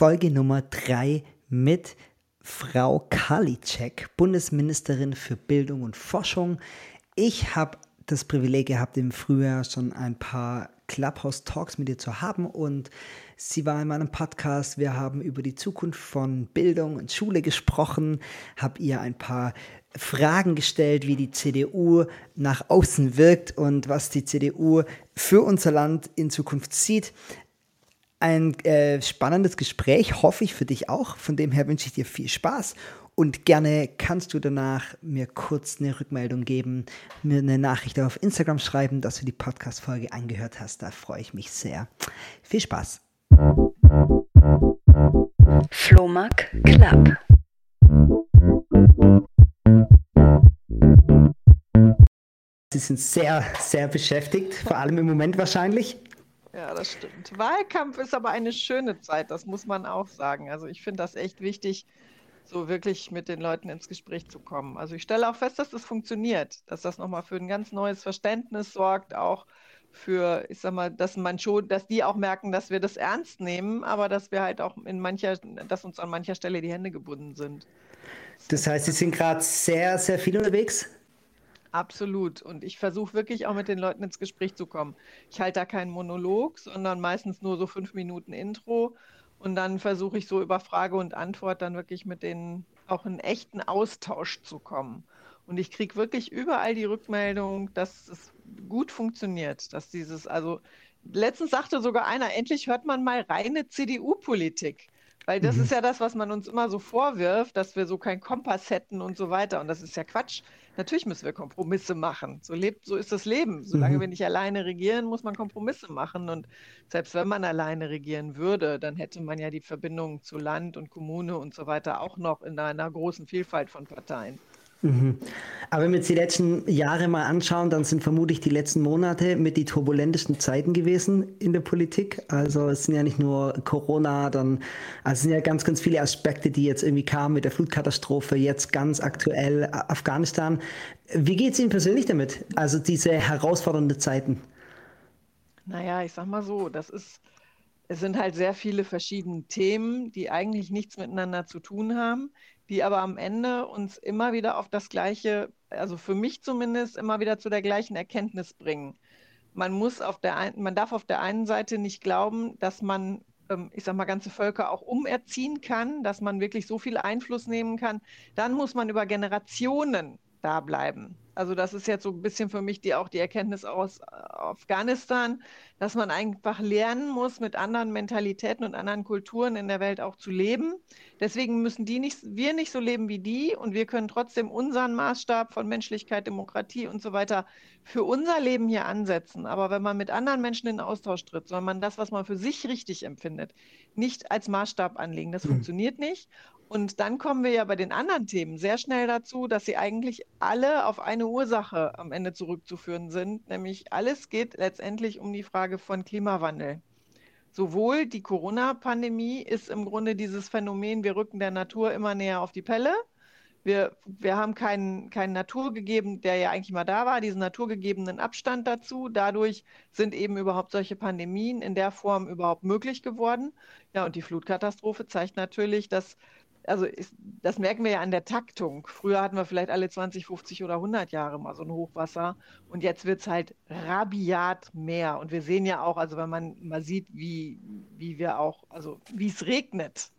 Folge Nummer 3 mit Frau Karliczek, Bundesministerin für Bildung und Forschung. Ich habe das Privileg gehabt, im Frühjahr schon ein paar Clubhouse-Talks mit ihr zu haben und sie war in meinem Podcast. Wir haben über die Zukunft von Bildung und Schule gesprochen, habe ihr ein paar Fragen gestellt, wie die CDU nach außen wirkt und was die CDU für unser Land in Zukunft sieht. Ein äh, spannendes Gespräch, hoffe ich für dich auch. Von dem her wünsche ich dir viel Spaß und gerne kannst du danach mir kurz eine Rückmeldung geben, mir eine Nachricht auf Instagram schreiben, dass du die Podcast-Folge angehört hast. Da freue ich mich sehr. Viel Spaß. Flohmark Club. Sie sind sehr, sehr beschäftigt, vor allem im Moment wahrscheinlich. Ja, das stimmt. Wahlkampf ist aber eine schöne Zeit, das muss man auch sagen. Also ich finde das echt wichtig, so wirklich mit den Leuten ins Gespräch zu kommen. Also ich stelle auch fest, dass das funktioniert, dass das nochmal für ein ganz neues Verständnis sorgt, auch für, ich sag mal, dass man schon, dass die auch merken, dass wir das ernst nehmen, aber dass wir halt auch in mancher, dass uns an mancher Stelle die Hände gebunden sind. Das heißt, Sie sind gerade sehr, sehr viel unterwegs? Absolut. Und ich versuche wirklich auch mit den Leuten ins Gespräch zu kommen. Ich halte da keinen Monolog, sondern meistens nur so fünf Minuten Intro. Und dann versuche ich so über Frage und Antwort dann wirklich mit denen auch in echten Austausch zu kommen. Und ich kriege wirklich überall die Rückmeldung, dass es gut funktioniert, dass dieses, also letztens sagte sogar einer, endlich hört man mal reine CDU-Politik. Weil das mhm. ist ja das, was man uns immer so vorwirft, dass wir so keinen Kompass hätten und so weiter. Und das ist ja Quatsch. Natürlich müssen wir Kompromisse machen. So, lebt, so ist das Leben. Solange mhm. wir nicht alleine regieren, muss man Kompromisse machen. Und selbst wenn man alleine regieren würde, dann hätte man ja die Verbindung zu Land und Kommune und so weiter auch noch in einer großen Vielfalt von Parteien. Mhm. Aber wenn wir jetzt die letzten Jahre mal anschauen, dann sind vermutlich die letzten Monate mit die turbulentesten Zeiten gewesen in der Politik. Also es sind ja nicht nur Corona, dann also es sind ja ganz, ganz viele Aspekte, die jetzt irgendwie kamen mit der Flutkatastrophe, jetzt ganz aktuell Afghanistan. Wie geht es Ihnen persönlich damit? Also diese herausfordernden Zeiten? Naja, ich sag mal so, das ist, es sind halt sehr viele verschiedene Themen, die eigentlich nichts miteinander zu tun haben die aber am Ende uns immer wieder auf das gleiche, also für mich zumindest, immer wieder zu der gleichen Erkenntnis bringen. Man muss auf der ein, man darf auf der einen Seite nicht glauben, dass man, ähm, ich sag mal, ganze Völker auch umerziehen kann, dass man wirklich so viel Einfluss nehmen kann. Dann muss man über Generationen da bleiben. Also das ist jetzt so ein bisschen für mich die, auch die Erkenntnis aus äh, Afghanistan, dass man einfach lernen muss, mit anderen Mentalitäten und anderen Kulturen in der Welt auch zu leben. Deswegen müssen die nicht, wir nicht so leben wie die und wir können trotzdem unseren Maßstab von Menschlichkeit, Demokratie und so weiter für unser Leben hier ansetzen. Aber wenn man mit anderen Menschen in Austausch tritt, soll man das, was man für sich richtig empfindet, nicht als Maßstab anlegen. Das mhm. funktioniert nicht. Und dann kommen wir ja bei den anderen Themen sehr schnell dazu, dass sie eigentlich alle auf eine Ursache am Ende zurückzuführen sind, nämlich alles geht letztendlich um die Frage von Klimawandel. Sowohl die Corona-Pandemie ist im Grunde dieses Phänomen, wir rücken der Natur immer näher auf die Pelle. Wir, wir haben keinen, keinen naturgegeben, der ja eigentlich mal da war, diesen naturgegebenen Abstand dazu. Dadurch sind eben überhaupt solche Pandemien in der Form überhaupt möglich geworden. Ja, und die Flutkatastrophe zeigt natürlich, dass also ist, das merken wir ja an der Taktung. Früher hatten wir vielleicht alle 20, 50 oder 100 Jahre mal so ein Hochwasser und jetzt wird es halt rabiat mehr. Und wir sehen ja auch, also wenn man mal sieht, wie, wie wir auch, also wie es regnet,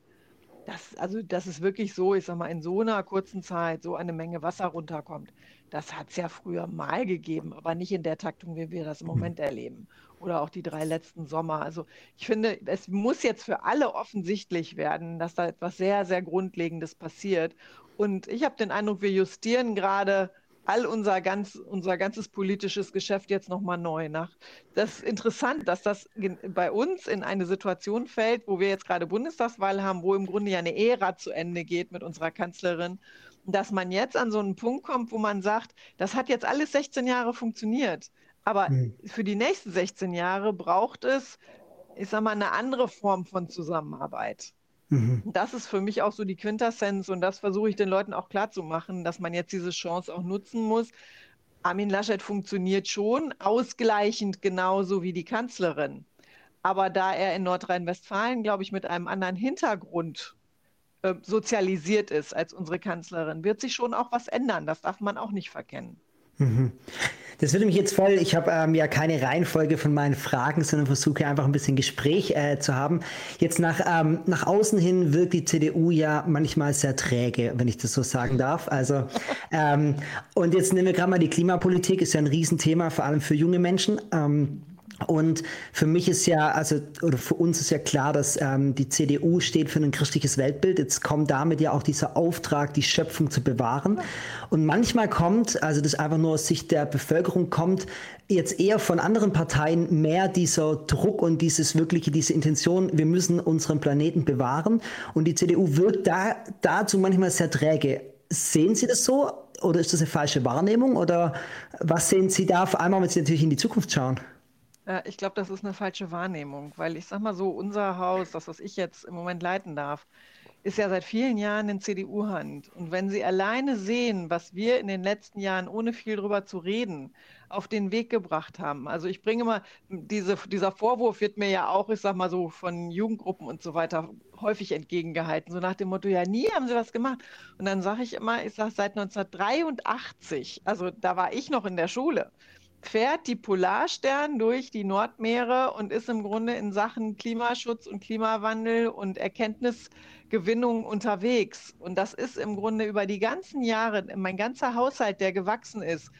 das, also das ist wirklich so, ich sag mal, in so einer kurzen Zeit so eine Menge Wasser runterkommt. Das hat es ja früher mal gegeben, aber nicht in der Taktung, wie wir das im mhm. Moment erleben oder auch die drei letzten Sommer. Also ich finde, es muss jetzt für alle offensichtlich werden, dass da etwas sehr, sehr Grundlegendes passiert. Und ich habe den Eindruck, wir justieren gerade all unser, ganz, unser ganzes politisches Geschäft jetzt nochmal neu nach. Das ist interessant, dass das bei uns in eine Situation fällt, wo wir jetzt gerade Bundestagswahl haben, wo im Grunde ja eine Ära zu Ende geht mit unserer Kanzlerin dass man jetzt an so einen Punkt kommt, wo man sagt, das hat jetzt alles 16 Jahre funktioniert. Aber mhm. für die nächsten 16 Jahre braucht es, ich sag mal, eine andere Form von Zusammenarbeit. Mhm. Das ist für mich auch so die Quintessenz und das versuche ich den Leuten auch klarzumachen, dass man jetzt diese Chance auch nutzen muss. Armin Laschet funktioniert schon ausgleichend genauso wie die Kanzlerin. Aber da er in Nordrhein-Westfalen, glaube ich, mit einem anderen Hintergrund äh, sozialisiert ist als unsere Kanzlerin, wird sich schon auch was ändern. Das darf man auch nicht verkennen. Mhm. Das würde mich jetzt voll, ich habe ähm, ja keine Reihenfolge von meinen Fragen, sondern versuche einfach ein bisschen Gespräch äh, zu haben. Jetzt nach, ähm, nach außen hin wirkt die CDU ja manchmal sehr träge, wenn ich das so sagen darf. Also, ähm, und jetzt nehmen wir gerade mal die Klimapolitik, ist ja ein Riesenthema, vor allem für junge Menschen. Und für mich ist ja, also, oder für uns ist ja klar, dass ähm, die CDU steht für ein christliches Weltbild. Jetzt kommt damit ja auch dieser Auftrag, die Schöpfung zu bewahren. Und manchmal kommt, also das einfach nur aus Sicht der Bevölkerung kommt, jetzt eher von anderen Parteien mehr dieser Druck und dieses wirkliche, diese Intention, wir müssen unseren Planeten bewahren. Und die CDU wirkt da, dazu manchmal sehr träge. Sehen Sie das so? Oder ist das eine falsche Wahrnehmung? Oder was sehen Sie da, vor allem, wenn Sie natürlich in die Zukunft schauen? Ja, ich glaube, das ist eine falsche Wahrnehmung, weil ich sage mal so, unser Haus, das, was ich jetzt im Moment leiten darf, ist ja seit vielen Jahren in CDU-Hand. Und wenn Sie alleine sehen, was wir in den letzten Jahren, ohne viel drüber zu reden, auf den Weg gebracht haben. Also ich bringe mal, diese, dieser Vorwurf wird mir ja auch, ich sag mal so, von Jugendgruppen und so weiter häufig entgegengehalten. So nach dem Motto, ja, nie haben sie was gemacht. Und dann sage ich immer, ich sage seit 1983, also da war ich noch in der Schule fährt die Polarstern durch die Nordmeere und ist im Grunde in Sachen Klimaschutz und Klimawandel und Erkenntnisgewinnung unterwegs. Und das ist im Grunde über die ganzen Jahre, mein ganzer Haushalt, der gewachsen ist,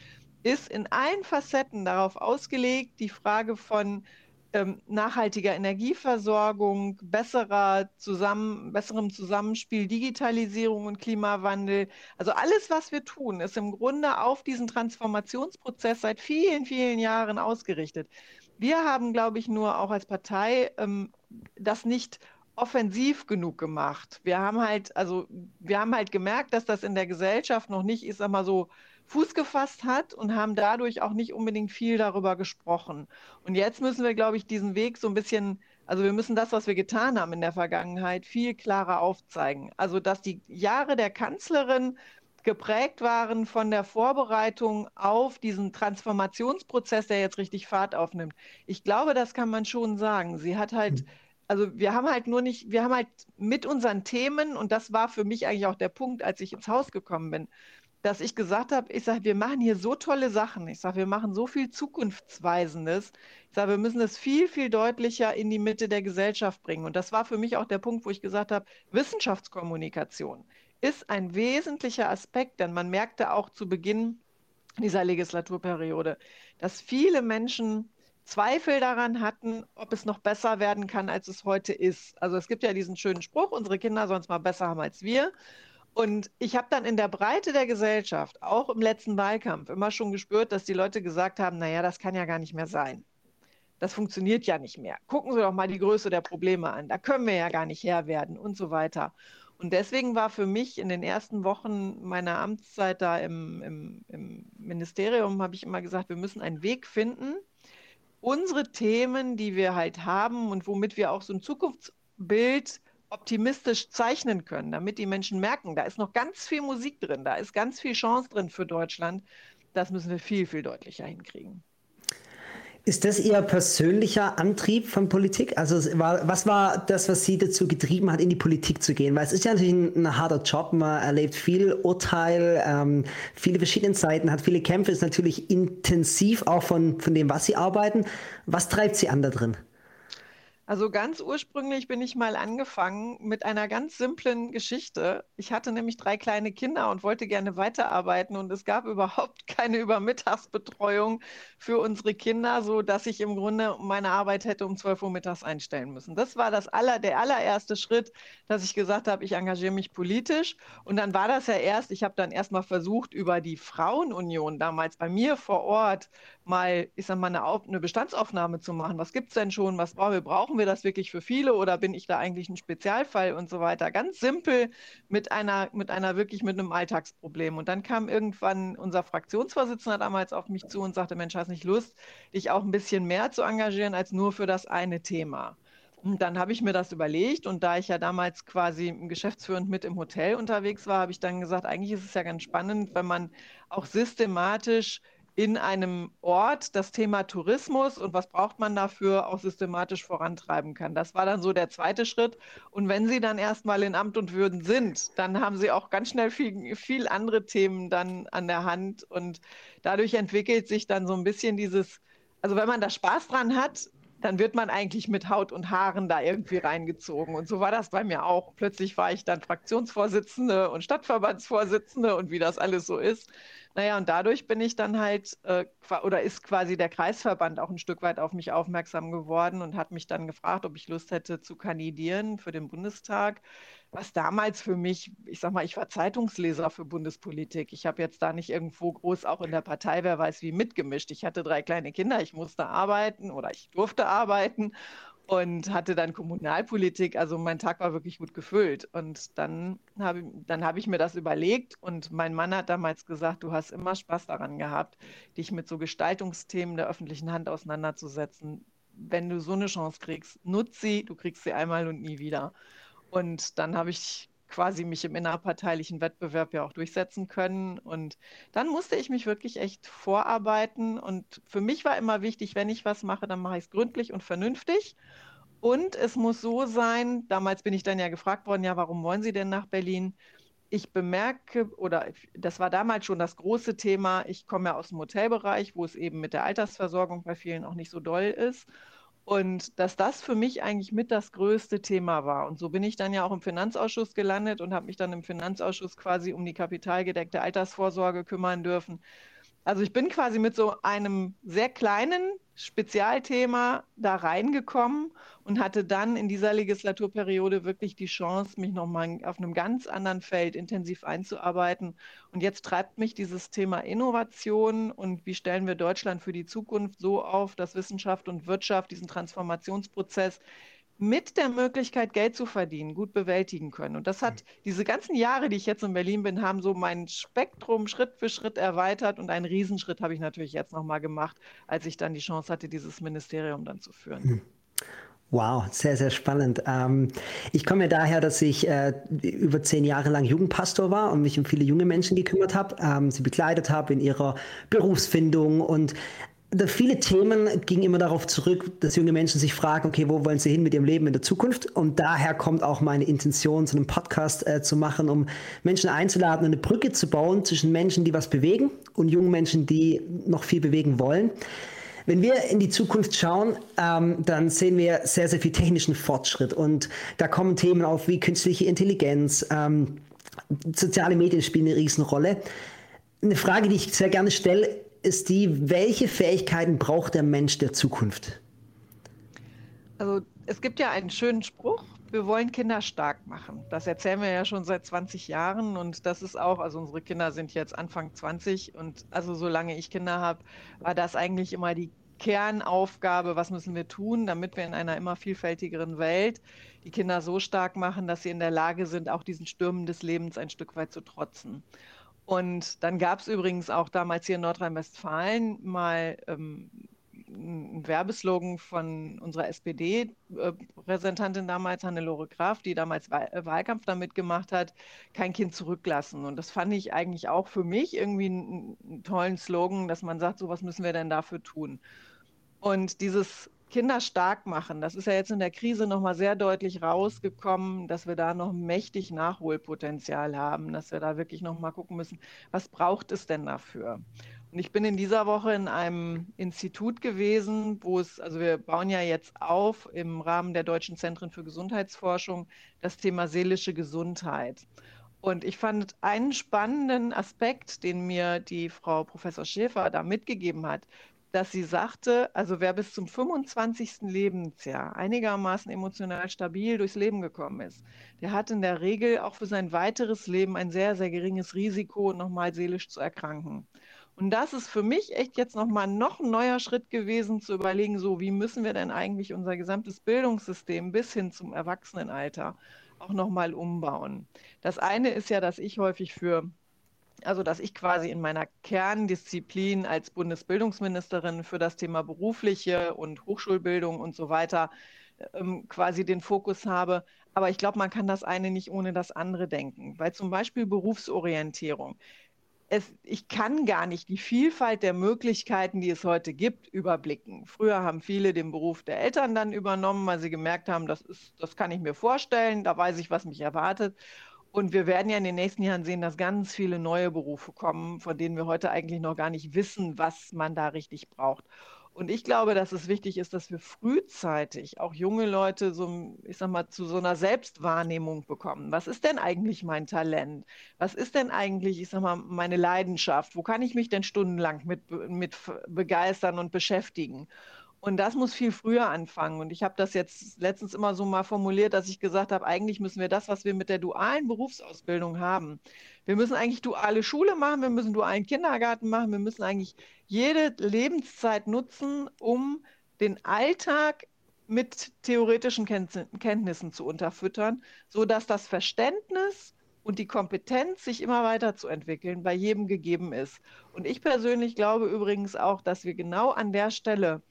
ist in allen Facetten darauf ausgelegt, die Frage von ähm, nachhaltiger Energieversorgung, besserer zusammen, besserem Zusammenspiel, Digitalisierung und Klimawandel. Also alles, was wir tun, ist im Grunde auf diesen Transformationsprozess seit vielen, vielen Jahren ausgerichtet. Wir haben, glaube ich, nur auch als Partei ähm, das nicht offensiv genug gemacht. Wir haben halt, also wir haben halt gemerkt, dass das in der Gesellschaft noch nicht, ich sag mal so, Fuß gefasst hat und haben dadurch auch nicht unbedingt viel darüber gesprochen. Und jetzt müssen wir, glaube ich, diesen Weg so ein bisschen, also wir müssen das, was wir getan haben in der Vergangenheit, viel klarer aufzeigen. Also, dass die Jahre der Kanzlerin geprägt waren von der Vorbereitung auf diesen Transformationsprozess, der jetzt richtig Fahrt aufnimmt. Ich glaube, das kann man schon sagen. Sie hat halt, hm. also wir haben halt nur nicht, wir haben halt mit unseren Themen, und das war für mich eigentlich auch der Punkt, als ich ins Haus gekommen bin, dass ich gesagt habe, ich sage, wir machen hier so tolle Sachen. Ich sage, wir machen so viel Zukunftsweisendes. Ich sage, wir müssen es viel, viel deutlicher in die Mitte der Gesellschaft bringen. Und das war für mich auch der Punkt, wo ich gesagt habe, Wissenschaftskommunikation ist ein wesentlicher Aspekt, denn man merkte auch zu Beginn dieser Legislaturperiode, dass viele Menschen Zweifel daran hatten, ob es noch besser werden kann, als es heute ist. Also es gibt ja diesen schönen Spruch, unsere Kinder sollen es mal besser haben als wir. Und ich habe dann in der Breite der Gesellschaft, auch im letzten Wahlkampf, immer schon gespürt, dass die Leute gesagt haben, naja, das kann ja gar nicht mehr sein. Das funktioniert ja nicht mehr. Gucken Sie doch mal die Größe der Probleme an. Da können wir ja gar nicht Herr werden und so weiter. Und deswegen war für mich in den ersten Wochen meiner Amtszeit da im, im, im Ministerium, habe ich immer gesagt, wir müssen einen Weg finden, unsere Themen, die wir halt haben und womit wir auch so ein Zukunftsbild optimistisch zeichnen können, damit die Menschen merken, da ist noch ganz viel Musik drin, da ist ganz viel Chance drin für Deutschland. Das müssen wir viel, viel deutlicher hinkriegen. Ist das Ihr persönlicher Antrieb von Politik? Also was war das, was Sie dazu getrieben hat, in die Politik zu gehen? Weil es ist ja natürlich ein, ein harter Job, man erlebt viel Urteil, ähm, viele verschiedene Seiten, hat viele Kämpfe, ist natürlich intensiv auch von, von dem, was Sie arbeiten. Was treibt Sie an da drin? Also ganz ursprünglich bin ich mal angefangen mit einer ganz simplen Geschichte. Ich hatte nämlich drei kleine Kinder und wollte gerne weiterarbeiten und es gab überhaupt keine Übermittagsbetreuung für unsere Kinder, so dass ich im Grunde meine Arbeit hätte um 12 Uhr mittags einstellen müssen. Das war das aller, der allererste Schritt, dass ich gesagt habe, ich engagiere mich politisch. Und dann war das ja erst, ich habe dann erst mal versucht, über die Frauenunion damals bei mir vor Ort mal, ich sag mal, eine, eine Bestandsaufnahme zu machen. Was gibt es denn schon? Was brauchen wir? Brauchen wir das wirklich für viele oder bin ich da eigentlich ein Spezialfall und so weiter? Ganz simpel mit einer, mit einer wirklich mit einem Alltagsproblem. Und dann kam irgendwann unser Fraktionsvorsitzender damals auf mich zu und sagte, Mensch, hast nicht Lust, dich auch ein bisschen mehr zu engagieren als nur für das eine Thema? Und dann habe ich mir das überlegt und da ich ja damals quasi geschäftsführend mit im Hotel unterwegs war, habe ich dann gesagt, eigentlich ist es ja ganz spannend, wenn man auch systematisch in einem Ort das Thema Tourismus und was braucht man dafür auch systematisch vorantreiben kann. Das war dann so der zweite Schritt. Und wenn Sie dann erstmal in Amt und Würden sind, dann haben Sie auch ganz schnell viel, viel andere Themen dann an der Hand. Und dadurch entwickelt sich dann so ein bisschen dieses, also wenn man da Spaß dran hat, dann wird man eigentlich mit Haut und Haaren da irgendwie reingezogen. Und so war das bei mir auch. Plötzlich war ich dann Fraktionsvorsitzende und Stadtverbandsvorsitzende und wie das alles so ist. Naja, und dadurch bin ich dann halt, äh, oder ist quasi der Kreisverband auch ein Stück weit auf mich aufmerksam geworden und hat mich dann gefragt, ob ich Lust hätte zu kandidieren für den Bundestag. Was damals für mich, ich sag mal, ich war Zeitungsleser für Bundespolitik. Ich habe jetzt da nicht irgendwo groß auch in der Partei, wer weiß wie, mitgemischt. Ich hatte drei kleine Kinder, ich musste arbeiten oder ich durfte arbeiten und hatte dann Kommunalpolitik. Also mein Tag war wirklich gut gefüllt. Und dann habe dann hab ich mir das überlegt und mein Mann hat damals gesagt, du hast immer Spaß daran gehabt, dich mit so Gestaltungsthemen der öffentlichen Hand auseinanderzusetzen. Wenn du so eine Chance kriegst, nutz sie, du kriegst sie einmal und nie wieder. Und dann habe ich quasi mich im innerparteilichen Wettbewerb ja auch durchsetzen können. Und dann musste ich mich wirklich echt vorarbeiten. Und für mich war immer wichtig, wenn ich was mache, dann mache ich es gründlich und vernünftig. Und es muss so sein, damals bin ich dann ja gefragt worden, ja, warum wollen Sie denn nach Berlin? Ich bemerke, oder das war damals schon das große Thema, ich komme ja aus dem Hotelbereich, wo es eben mit der Altersversorgung bei vielen auch nicht so doll ist. Und dass das für mich eigentlich mit das größte Thema war. Und so bin ich dann ja auch im Finanzausschuss gelandet und habe mich dann im Finanzausschuss quasi um die kapitalgedeckte Altersvorsorge kümmern dürfen. Also ich bin quasi mit so einem sehr kleinen Spezialthema da reingekommen und hatte dann in dieser Legislaturperiode wirklich die Chance, mich nochmal auf einem ganz anderen Feld intensiv einzuarbeiten. Und jetzt treibt mich dieses Thema Innovation und wie stellen wir Deutschland für die Zukunft so auf, dass Wissenschaft und Wirtschaft diesen Transformationsprozess mit der Möglichkeit, Geld zu verdienen, gut bewältigen können. Und das hat mhm. diese ganzen Jahre, die ich jetzt in Berlin bin, haben so mein Spektrum Schritt für Schritt erweitert und einen Riesenschritt habe ich natürlich jetzt nochmal gemacht, als ich dann die Chance hatte, dieses Ministerium dann zu führen. Hm. Wow, sehr, sehr spannend. Ähm, ich komme ja daher, dass ich äh, über zehn Jahre lang Jugendpastor war und mich um viele junge Menschen gekümmert habe, ähm, sie begleitet habe in ihrer Berufsfindung und viele Themen gingen immer darauf zurück, dass junge Menschen sich fragen, okay, wo wollen sie hin mit ihrem Leben in der Zukunft? Und daher kommt auch meine Intention, so einen Podcast äh, zu machen, um Menschen einzuladen, eine Brücke zu bauen zwischen Menschen, die was bewegen und jungen Menschen, die noch viel bewegen wollen. Wenn wir in die Zukunft schauen, ähm, dann sehen wir sehr, sehr viel technischen Fortschritt. Und da kommen Themen auf wie künstliche Intelligenz, ähm, soziale Medien spielen eine Riesenrolle. Eine Frage, die ich sehr gerne stelle, ist die, welche Fähigkeiten braucht der Mensch der Zukunft? Also es gibt ja einen schönen Spruch, wir wollen Kinder stark machen. Das erzählen wir ja schon seit 20 Jahren und das ist auch, also unsere Kinder sind jetzt Anfang 20 und also solange ich Kinder habe, war das eigentlich immer die Kernaufgabe, was müssen wir tun, damit wir in einer immer vielfältigeren Welt die Kinder so stark machen, dass sie in der Lage sind, auch diesen Stürmen des Lebens ein Stück weit zu trotzen. Und dann gab es übrigens auch damals hier in Nordrhein-Westfalen mal ähm, einen Werbeslogan von unserer SPD-Repräsentantin damals, Hannelore Graf, die damals äh, Wahlkampf damit gemacht hat, kein Kind zurücklassen. Und das fand ich eigentlich auch für mich irgendwie einen, einen tollen Slogan, dass man sagt, so was müssen wir denn dafür tun. Und dieses Kinder stark machen. Das ist ja jetzt in der Krise nochmal sehr deutlich rausgekommen, dass wir da noch mächtig Nachholpotenzial haben, dass wir da wirklich nochmal gucken müssen, was braucht es denn dafür? Und ich bin in dieser Woche in einem Institut gewesen, wo es, also wir bauen ja jetzt auf im Rahmen der Deutschen Zentren für Gesundheitsforschung das Thema seelische Gesundheit. Und ich fand einen spannenden Aspekt, den mir die Frau Professor Schäfer da mitgegeben hat, dass sie sagte, also wer bis zum 25. Lebensjahr einigermaßen emotional stabil durchs Leben gekommen ist, der hat in der Regel auch für sein weiteres Leben ein sehr, sehr geringes Risiko, nochmal seelisch zu erkranken. Und das ist für mich echt jetzt nochmal noch ein neuer Schritt gewesen, zu überlegen, so wie müssen wir denn eigentlich unser gesamtes Bildungssystem bis hin zum Erwachsenenalter auch nochmal umbauen. Das eine ist ja, dass ich häufig für also dass ich quasi in meiner Kerndisziplin als Bundesbildungsministerin für das Thema berufliche und Hochschulbildung und so weiter ähm, quasi den Fokus habe. Aber ich glaube, man kann das eine nicht ohne das andere denken, weil zum Beispiel Berufsorientierung. es, ich kann gar nicht die Vielfalt der Möglichkeiten, die es heute gibt, überblicken. Früher haben viele den Beruf der Eltern dann übernommen, weil sie gemerkt haben, das, ist, das kann ich mir vorstellen, da weiß ich, was mich erwartet. Und wir werden ja in den nächsten Jahren sehen, dass ganz viele neue Berufe kommen, von denen wir heute eigentlich noch gar nicht wissen, was man da richtig braucht. Und ich glaube, dass es wichtig ist, dass wir frühzeitig auch junge Leute so, ich sag mal, zu so einer Selbstwahrnehmung bekommen. Was ist denn eigentlich mein Talent? Was ist denn eigentlich, ich sag mal, meine Leidenschaft? Wo kann ich mich denn stundenlang mit, mit begeistern und beschäftigen? Und das muss viel früher anfangen. Und ich habe das jetzt letztens immer so mal formuliert, dass ich gesagt habe, eigentlich müssen wir das, was wir mit der dualen Berufsausbildung haben, wir müssen eigentlich duale Schule machen, wir müssen dualen Kindergarten machen, wir müssen eigentlich jede Lebenszeit nutzen, um den Alltag mit theoretischen Kenntnissen zu unterfüttern, sodass das Verständnis und die Kompetenz, sich immer weiter zu entwickeln, bei jedem gegeben ist. Und ich persönlich glaube übrigens auch, dass wir genau an der Stelle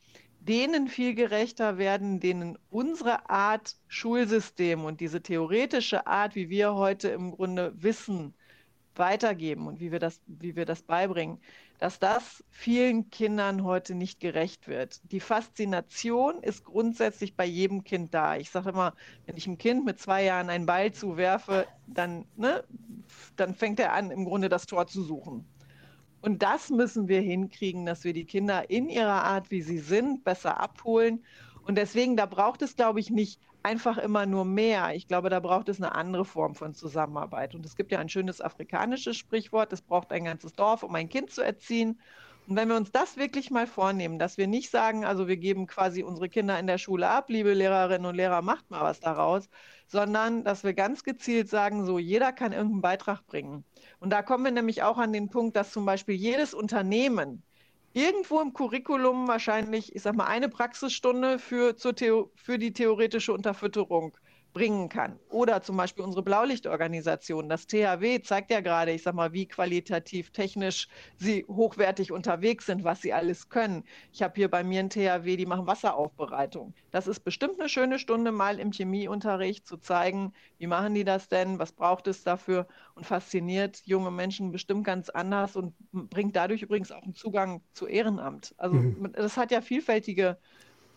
denen viel gerechter werden, denen unsere Art Schulsystem und diese theoretische Art, wie wir heute im Grunde Wissen weitergeben und wie wir das, wie wir das beibringen, dass das vielen Kindern heute nicht gerecht wird. Die Faszination ist grundsätzlich bei jedem Kind da. Ich sage immer, wenn ich einem Kind mit zwei Jahren einen Ball zuwerfe, dann, ne, dann fängt er an, im Grunde das Tor zu suchen. Und das müssen wir hinkriegen, dass wir die Kinder in ihrer Art, wie sie sind, besser abholen. Und deswegen, da braucht es, glaube ich, nicht einfach immer nur mehr. Ich glaube, da braucht es eine andere Form von Zusammenarbeit. Und es gibt ja ein schönes afrikanisches Sprichwort, es braucht ein ganzes Dorf, um ein Kind zu erziehen. Und wenn wir uns das wirklich mal vornehmen, dass wir nicht sagen, also wir geben quasi unsere Kinder in der Schule ab, liebe Lehrerinnen und Lehrer, macht mal was daraus, sondern dass wir ganz gezielt sagen, so jeder kann irgendeinen Beitrag bringen. Und da kommen wir nämlich auch an den Punkt, dass zum Beispiel jedes Unternehmen irgendwo im Curriculum wahrscheinlich, ich sag mal, eine Praxisstunde für, zur Theo für die theoretische Unterfütterung bringen kann. Oder zum Beispiel unsere Blaulichtorganisation, das THW, zeigt ja gerade, ich sag mal, wie qualitativ, technisch sie hochwertig unterwegs sind, was sie alles können. Ich habe hier bei mir ein THW, die machen Wasseraufbereitung. Das ist bestimmt eine schöne Stunde mal im Chemieunterricht zu zeigen, wie machen die das denn, was braucht es dafür und fasziniert junge Menschen bestimmt ganz anders und bringt dadurch übrigens auch einen Zugang zu Ehrenamt. Also mhm. das hat ja vielfältige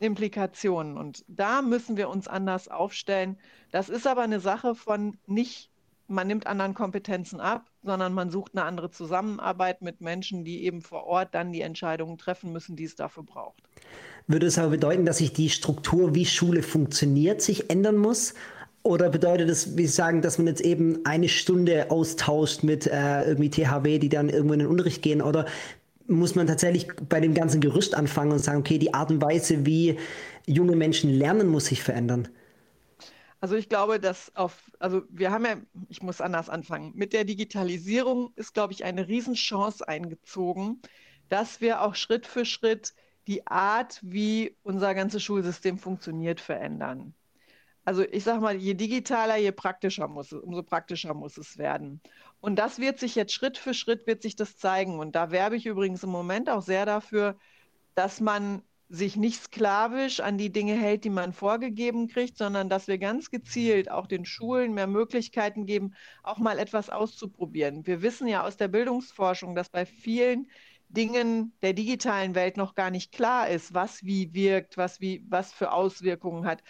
Implikationen. Und da müssen wir uns anders aufstellen. Das ist aber eine Sache von nicht, man nimmt anderen Kompetenzen ab, sondern man sucht eine andere Zusammenarbeit mit Menschen, die eben vor Ort dann die Entscheidungen treffen müssen, die es dafür braucht. Würde es aber bedeuten, dass sich die Struktur, wie Schule funktioniert, sich ändern muss? Oder bedeutet es, wie Sie sagen, dass man jetzt eben eine Stunde austauscht mit äh, irgendwie THW, die dann irgendwo in den Unterricht gehen? Oder muss man tatsächlich bei dem ganzen Gerüst anfangen und sagen, okay, die Art und Weise, wie junge Menschen lernen, muss sich verändern? Also ich glaube, dass auf, also wir haben ja, ich muss anders anfangen. Mit der Digitalisierung ist, glaube ich, eine Riesenchance eingezogen, dass wir auch Schritt für Schritt die Art, wie unser ganzes Schulsystem funktioniert, verändern. Also ich sage mal, je digitaler, je praktischer muss es, umso praktischer muss es werden. Und das wird sich jetzt Schritt für Schritt wird sich das zeigen. Und da werbe ich übrigens im Moment auch sehr dafür, dass man sich nicht sklavisch an die Dinge hält, die man vorgegeben kriegt, sondern dass wir ganz gezielt auch den Schulen mehr Möglichkeiten geben, auch mal etwas auszuprobieren. Wir wissen ja aus der Bildungsforschung, dass bei vielen Dingen der digitalen Welt noch gar nicht klar ist, was wie wirkt, was wie was für Auswirkungen hat.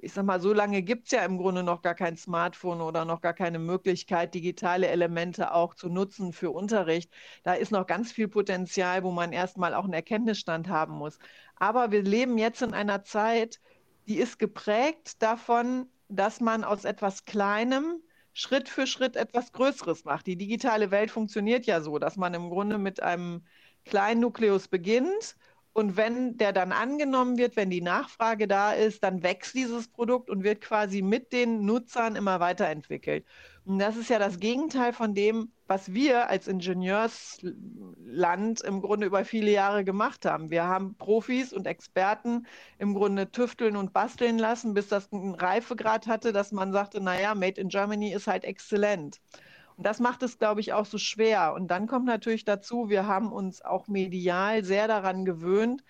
Ich sag mal, so lange gibt es ja im Grunde noch gar kein Smartphone oder noch gar keine Möglichkeit, digitale Elemente auch zu nutzen für Unterricht. Da ist noch ganz viel Potenzial, wo man erstmal auch einen Erkenntnisstand haben muss. Aber wir leben jetzt in einer Zeit, die ist geprägt davon, dass man aus etwas Kleinem Schritt für Schritt etwas Größeres macht. Die digitale Welt funktioniert ja so, dass man im Grunde mit einem kleinen Nukleus beginnt und wenn der dann angenommen wird, wenn die Nachfrage da ist, dann wächst dieses Produkt und wird quasi mit den Nutzern immer weiterentwickelt. Und das ist ja das Gegenteil von dem, was wir als Ingenieursland im Grunde über viele Jahre gemacht haben. Wir haben Profis und Experten im Grunde tüfteln und basteln lassen, bis das einen Reifegrad hatte, dass man sagte, naja, Made in Germany ist halt exzellent. Und das macht es, glaube ich, auch so schwer. Und dann kommt natürlich dazu, wir haben uns auch medial sehr daran gewöhnt,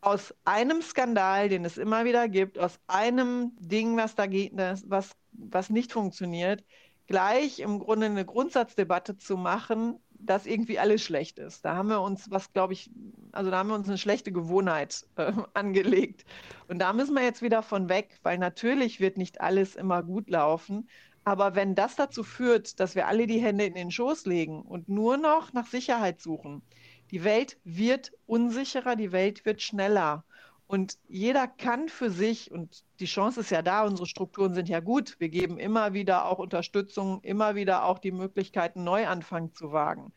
aus einem Skandal, den es immer wieder gibt, aus einem Ding, was da geht, was, was nicht funktioniert, gleich im Grunde eine Grundsatzdebatte zu machen, dass irgendwie alles schlecht ist. Da haben wir uns was, glaube ich, also da haben wir uns eine schlechte Gewohnheit äh, angelegt. Und da müssen wir jetzt wieder von weg, weil natürlich wird nicht alles immer gut laufen. Aber wenn das dazu führt, dass wir alle die Hände in den Schoß legen und nur noch nach Sicherheit suchen, die Welt wird unsicherer, die Welt wird schneller. Und jeder kann für sich, und die Chance ist ja da, unsere Strukturen sind ja gut, wir geben immer wieder auch Unterstützung, immer wieder auch die Möglichkeit, einen Neuanfang zu wagen.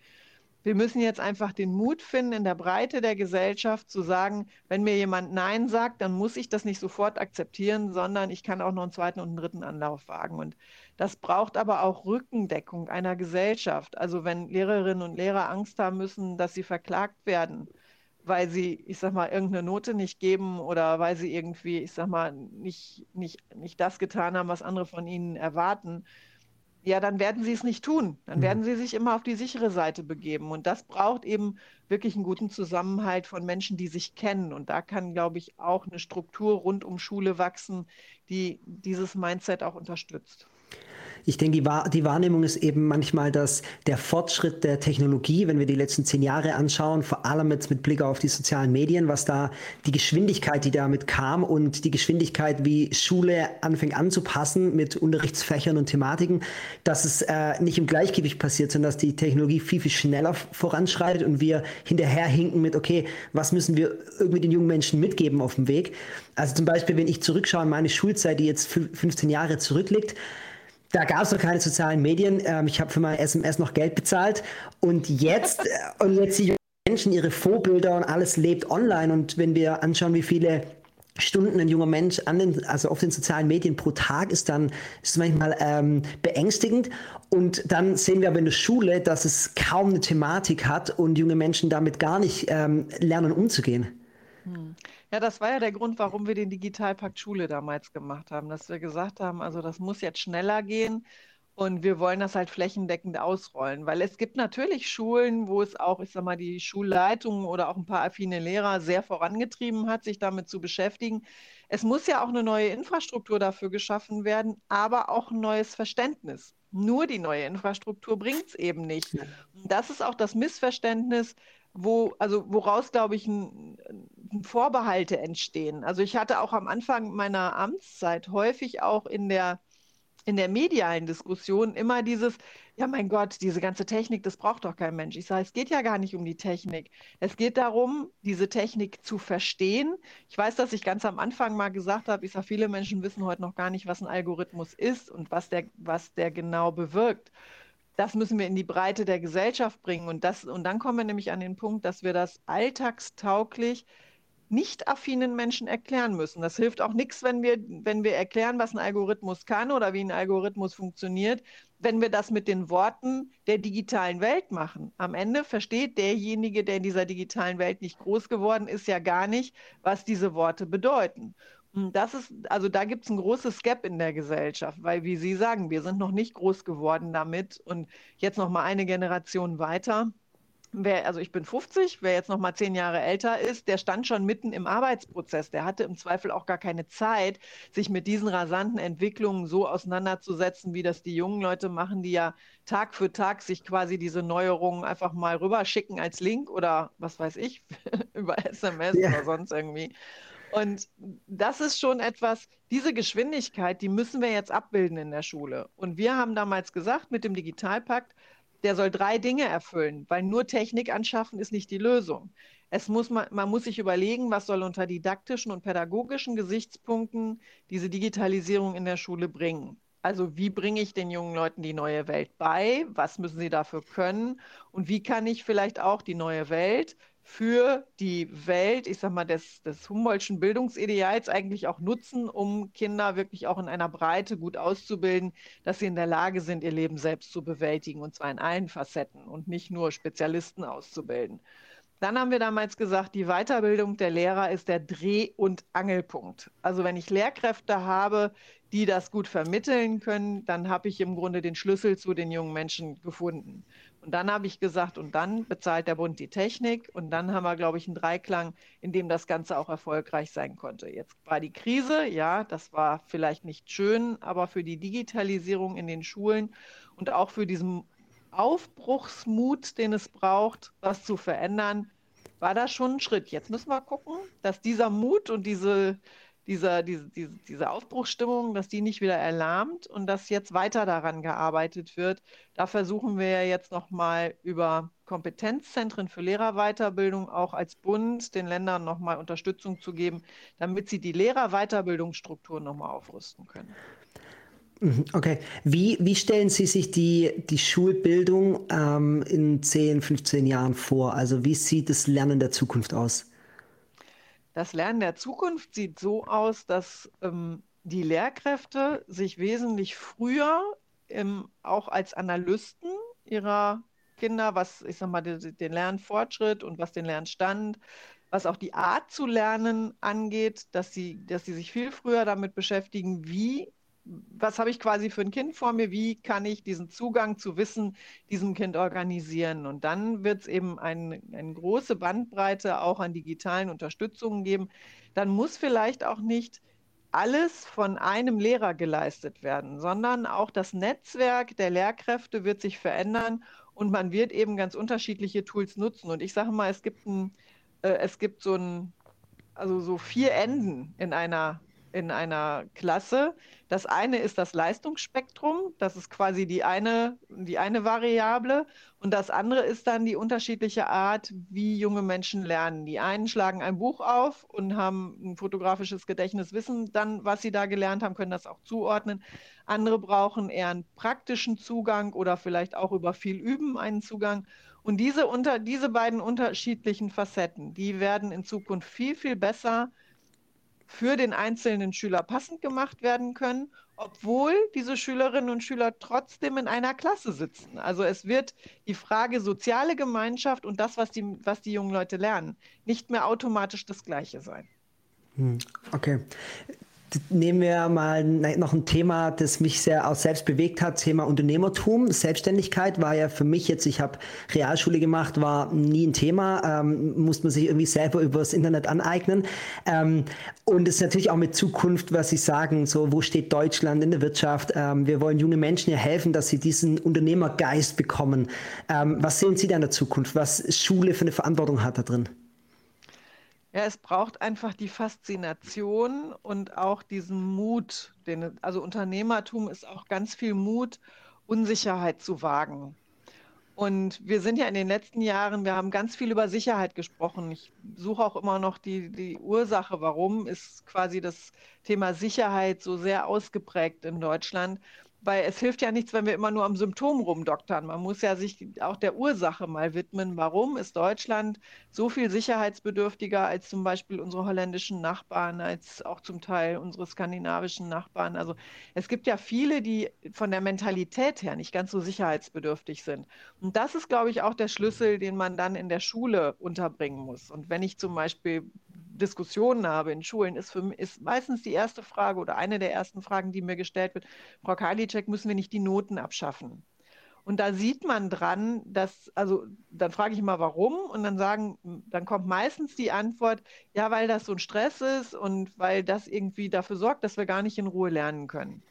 Wir müssen jetzt einfach den Mut finden, in der Breite der Gesellschaft zu sagen, wenn mir jemand Nein sagt, dann muss ich das nicht sofort akzeptieren, sondern ich kann auch noch einen zweiten und einen dritten Anlauf wagen. Und das braucht aber auch Rückendeckung einer Gesellschaft. Also wenn Lehrerinnen und Lehrer Angst haben müssen, dass sie verklagt werden, weil sie, ich sag mal, irgendeine Note nicht geben oder weil sie irgendwie, ich sag mal, nicht, nicht, nicht das getan haben, was andere von ihnen erwarten, ja, dann werden sie es nicht tun. Dann mhm. werden sie sich immer auf die sichere Seite begeben. Und das braucht eben wirklich einen guten Zusammenhalt von Menschen, die sich kennen. Und da kann, glaube ich, auch eine Struktur rund um Schule wachsen, die dieses Mindset auch unterstützt. Ich denke, die, Wahr die Wahrnehmung ist eben manchmal, dass der Fortschritt der Technologie, wenn wir die letzten zehn Jahre anschauen, vor allem jetzt mit Blick auf die sozialen Medien, was da die Geschwindigkeit, die damit kam und die Geschwindigkeit, wie Schule anfängt anzupassen mit Unterrichtsfächern und Thematiken, dass es äh, nicht im Gleichgewicht passiert, sondern dass die Technologie viel, viel schneller voranschreitet und wir hinterherhinken mit, okay, was müssen wir irgendwie den jungen Menschen mitgeben auf dem Weg? Also zum Beispiel, wenn ich zurückschaue an meine Schulzeit, die jetzt 15 Jahre zurückliegt, da gab es noch keine sozialen Medien. Ähm, ich habe für mein SMS noch Geld bezahlt. Und jetzt, äh, und jetzt die Menschen, ihre Vorbilder und alles lebt online. Und wenn wir anschauen, wie viele Stunden ein junger Mensch an den, also auf den sozialen Medien pro Tag ist, dann ist es manchmal ähm, beängstigend. Und dann sehen wir aber in der Schule, dass es kaum eine Thematik hat und junge Menschen damit gar nicht ähm, lernen umzugehen. Hm. Ja, das war ja der Grund, warum wir den Digitalpakt Schule damals gemacht haben, dass wir gesagt haben, also das muss jetzt schneller gehen und wir wollen das halt flächendeckend ausrollen, weil es gibt natürlich Schulen, wo es auch, ich sag mal, die Schulleitung oder auch ein paar affine Lehrer sehr vorangetrieben hat, sich damit zu beschäftigen. Es muss ja auch eine neue Infrastruktur dafür geschaffen werden, aber auch ein neues Verständnis. Nur die neue Infrastruktur bringt es eben nicht. Das ist auch das Missverständnis, wo, also woraus, glaube ich, ein, ein Vorbehalte entstehen. Also ich hatte auch am Anfang meiner Amtszeit häufig auch in der in der medialen Diskussion immer dieses, ja mein Gott, diese ganze Technik, das braucht doch kein Mensch. Ich sage, es geht ja gar nicht um die Technik. Es geht darum, diese Technik zu verstehen. Ich weiß, dass ich ganz am Anfang mal gesagt habe, ich sage, viele Menschen wissen heute noch gar nicht, was ein Algorithmus ist und was der, was der genau bewirkt das müssen wir in die Breite der Gesellschaft bringen. Und, das, und dann kommen wir nämlich an den Punkt, dass wir das alltagstauglich nicht affinen Menschen erklären müssen. Das hilft auch nichts, wenn wir, wenn wir erklären, was ein Algorithmus kann oder wie ein Algorithmus funktioniert, wenn wir das mit den Worten der digitalen Welt machen. Am Ende versteht derjenige, der in dieser digitalen Welt nicht groß geworden ist, ja gar nicht, was diese Worte bedeuten. Hm, das ist, also da gibt es ein großes Gap in der Gesellschaft, weil, wie Sie sagen, wir sind noch nicht groß geworden damit und jetzt noch mal eine Generation weiter. Wer, also ich bin 50, wer jetzt noch mal zehn Jahre älter ist, der stand schon mitten im Arbeitsprozess. Der hatte im Zweifel auch gar keine Zeit, sich mit diesen rasanten Entwicklungen so auseinanderzusetzen, wie das die jungen Leute machen, die ja Tag für Tag sich quasi diese Neuerungen einfach mal rüberschicken als Link oder was weiß ich, über SMS ja. oder sonst irgendwie. Und das ist schon etwas, diese Geschwindigkeit, die müssen wir jetzt abbilden in der Schule. Und wir haben damals gesagt, mit dem Digitalpakt, der soll drei Dinge erfüllen, weil nur Technik anschaffen ist nicht die Lösung. Es muss man, man muss sich überlegen, was soll unter didaktischen und pädagogischen Gesichtspunkten diese Digitalisierung in der Schule bringen. Also wie bringe ich den jungen Leuten die neue Welt bei? Was müssen sie dafür können? Und wie kann ich vielleicht auch die neue Welt für die Welt, ich sag mal, des, des Humboldtschen Bildungsideals eigentlich auch nutzen, um Kinder wirklich auch in einer Breite gut auszubilden, dass sie in der Lage sind, ihr Leben selbst zu bewältigen und zwar in allen Facetten und nicht nur Spezialisten auszubilden. Dann haben wir damals gesagt, die Weiterbildung der Lehrer ist der Dreh- und Angelpunkt. Also wenn ich Lehrkräfte habe, die das gut vermitteln können, dann habe ich im Grunde den Schlüssel zu den jungen Menschen gefunden. Und dann habe ich gesagt, und dann bezahlt der Bund die Technik. Und dann haben wir, glaube ich, einen Dreiklang, in dem das Ganze auch erfolgreich sein konnte. Jetzt war die Krise, ja, das war vielleicht nicht schön, aber für die Digitalisierung in den Schulen und auch für diesen Aufbruchsmut, den es braucht, was zu verändern, war das schon ein Schritt. Jetzt müssen wir gucken, dass dieser Mut und diese, dieser, diese, diese, Aufbruchsstimmung, dass die nicht wieder erlahmt und dass jetzt weiter daran gearbeitet wird. Da versuchen wir ja jetzt nochmal über Kompetenzzentren für Lehrerweiterbildung auch als Bund den Ländern nochmal Unterstützung zu geben, damit sie die Lehrerweiterbildungsstrukturen nochmal aufrüsten können. Mhm, okay. Wie, wie stellen Sie sich die, die Schulbildung ähm, in 10, 15 Jahren vor? Also wie sieht das Lernen der Zukunft aus? Das Lernen der Zukunft sieht so aus, dass ähm, die Lehrkräfte sich wesentlich früher ähm, auch als Analysten ihrer Kinder, was ich sag mal, den, Lernfortschritt und was den Lernstand, was auch die Art zu lernen angeht, dass sie, dass sie sich viel früher damit beschäftigen, wie was habe ich quasi für ein Kind vor mir, wie kann ich diesen Zugang zu Wissen diesem Kind organisieren. Und dann wird es eben ein, eine große Bandbreite auch an digitalen Unterstützungen geben. Dann muss vielleicht auch nicht alles von einem Lehrer geleistet werden, sondern auch das Netzwerk der Lehrkräfte wird sich verändern und man wird eben ganz unterschiedliche Tools nutzen. Und ich sage mal, es gibt ein, äh, es gibt so ein, also so vier Enden in einer in einer Klasse. Das eine ist das Leistungsspektrum, das ist quasi die eine, die eine Variable. Und das andere ist dann die unterschiedliche Art, wie junge Menschen lernen. Die einen schlagen ein Buch auf und haben ein fotografisches Gedächtnis, wissen dann, was sie da gelernt haben, können das auch zuordnen. Andere brauchen eher einen praktischen Zugang oder vielleicht auch über viel Üben einen Zugang. Und diese, unter, diese beiden unterschiedlichen Facetten, die werden in Zukunft viel, viel besser für den einzelnen Schüler passend gemacht werden können, obwohl diese Schülerinnen und Schüler trotzdem in einer Klasse sitzen. Also es wird die Frage soziale Gemeinschaft und das, was die, was die jungen Leute lernen, nicht mehr automatisch das gleiche sein. Hm, okay nehmen wir mal noch ein Thema, das mich sehr auch selbst bewegt hat, Thema Unternehmertum. Selbstständigkeit war ja für mich jetzt, ich habe Realschule gemacht, war nie ein Thema, ähm, muss man sich irgendwie selber übers Internet aneignen. Ähm, und es ist natürlich auch mit Zukunft, was Sie sagen, so wo steht Deutschland in der Wirtschaft? Ähm, wir wollen junge Menschen ja helfen, dass sie diesen Unternehmergeist bekommen. Ähm, was sehen Sie da in der Zukunft, was Schule für eine Verantwortung hat da drin? Ja, es braucht einfach die Faszination und auch diesen Mut. Den, also Unternehmertum ist auch ganz viel Mut, Unsicherheit zu wagen. Und wir sind ja in den letzten Jahren, wir haben ganz viel über Sicherheit gesprochen. Ich suche auch immer noch die, die Ursache, warum ist quasi das Thema Sicherheit so sehr ausgeprägt in Deutschland weil es hilft ja nichts, wenn wir immer nur am Symptom rumdoktern. Man muss ja sich auch der Ursache mal widmen. Warum ist Deutschland so viel sicherheitsbedürftiger als zum Beispiel unsere holländischen Nachbarn, als auch zum Teil unsere skandinavischen Nachbarn? Also es gibt ja viele, die von der Mentalität her nicht ganz so sicherheitsbedürftig sind. Und das ist, glaube ich, auch der Schlüssel, den man dann in der Schule unterbringen muss. Und wenn ich zum Beispiel Diskussionen habe in Schulen, ist, für, ist meistens die erste Frage oder eine der ersten Fragen, die mir gestellt wird, Frau Karliczek, müssen wir nicht die Noten abschaffen? Und da sieht man dran, dass, also dann frage ich immer, warum, und dann sagen, dann kommt meistens die Antwort, ja, weil das so ein Stress ist und weil das irgendwie dafür sorgt, dass wir gar nicht in Ruhe lernen können.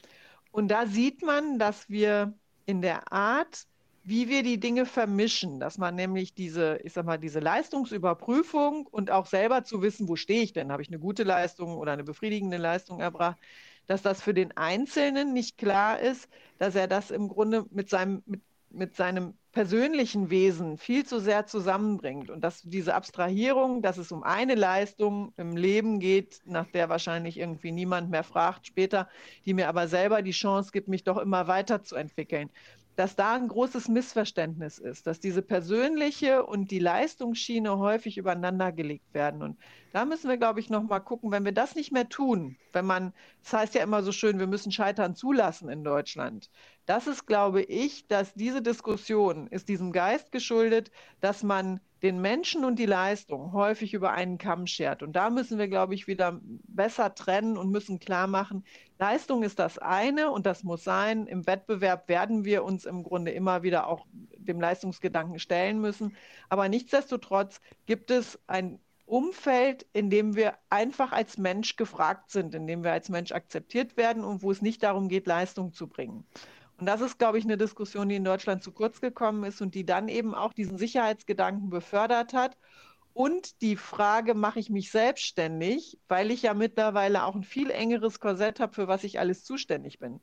Und da sieht man, dass wir in der Art, wie wir die Dinge vermischen, dass man nämlich diese, ich sag mal, diese Leistungsüberprüfung und auch selber zu wissen, wo stehe ich denn? Habe ich eine gute Leistung oder eine befriedigende Leistung erbracht? Dass das für den Einzelnen nicht klar ist, dass er das im Grunde mit seinem, mit, mit seinem persönlichen Wesen viel zu sehr zusammenbringt. Und dass diese Abstrahierung, dass es um eine Leistung im Leben geht, nach der wahrscheinlich irgendwie niemand mehr fragt später, die mir aber selber die Chance gibt, mich doch immer weiterzuentwickeln dass da ein großes Missverständnis ist, dass diese persönliche und die Leistungsschiene häufig übereinander gelegt werden. Und da müssen wir, glaube ich, noch mal gucken, wenn wir das nicht mehr tun, wenn man, das heißt ja immer so schön, wir müssen Scheitern zulassen in Deutschland. Das ist, glaube ich, dass diese Diskussion ist diesem Geist geschuldet, dass man den Menschen und die Leistung häufig über einen Kamm schert. Und da müssen wir, glaube ich, wieder besser trennen und müssen klar machen, Leistung ist das eine und das muss sein. Im Wettbewerb werden wir uns im Grunde immer wieder auch dem Leistungsgedanken stellen müssen. Aber nichtsdestotrotz gibt es ein Umfeld, in dem wir einfach als Mensch gefragt sind, in dem wir als Mensch akzeptiert werden und wo es nicht darum geht, Leistung zu bringen. Und das ist, glaube ich, eine Diskussion, die in Deutschland zu kurz gekommen ist und die dann eben auch diesen Sicherheitsgedanken befördert hat. Und die Frage, mache ich mich selbstständig, weil ich ja mittlerweile auch ein viel engeres Korsett habe, für was ich alles zuständig bin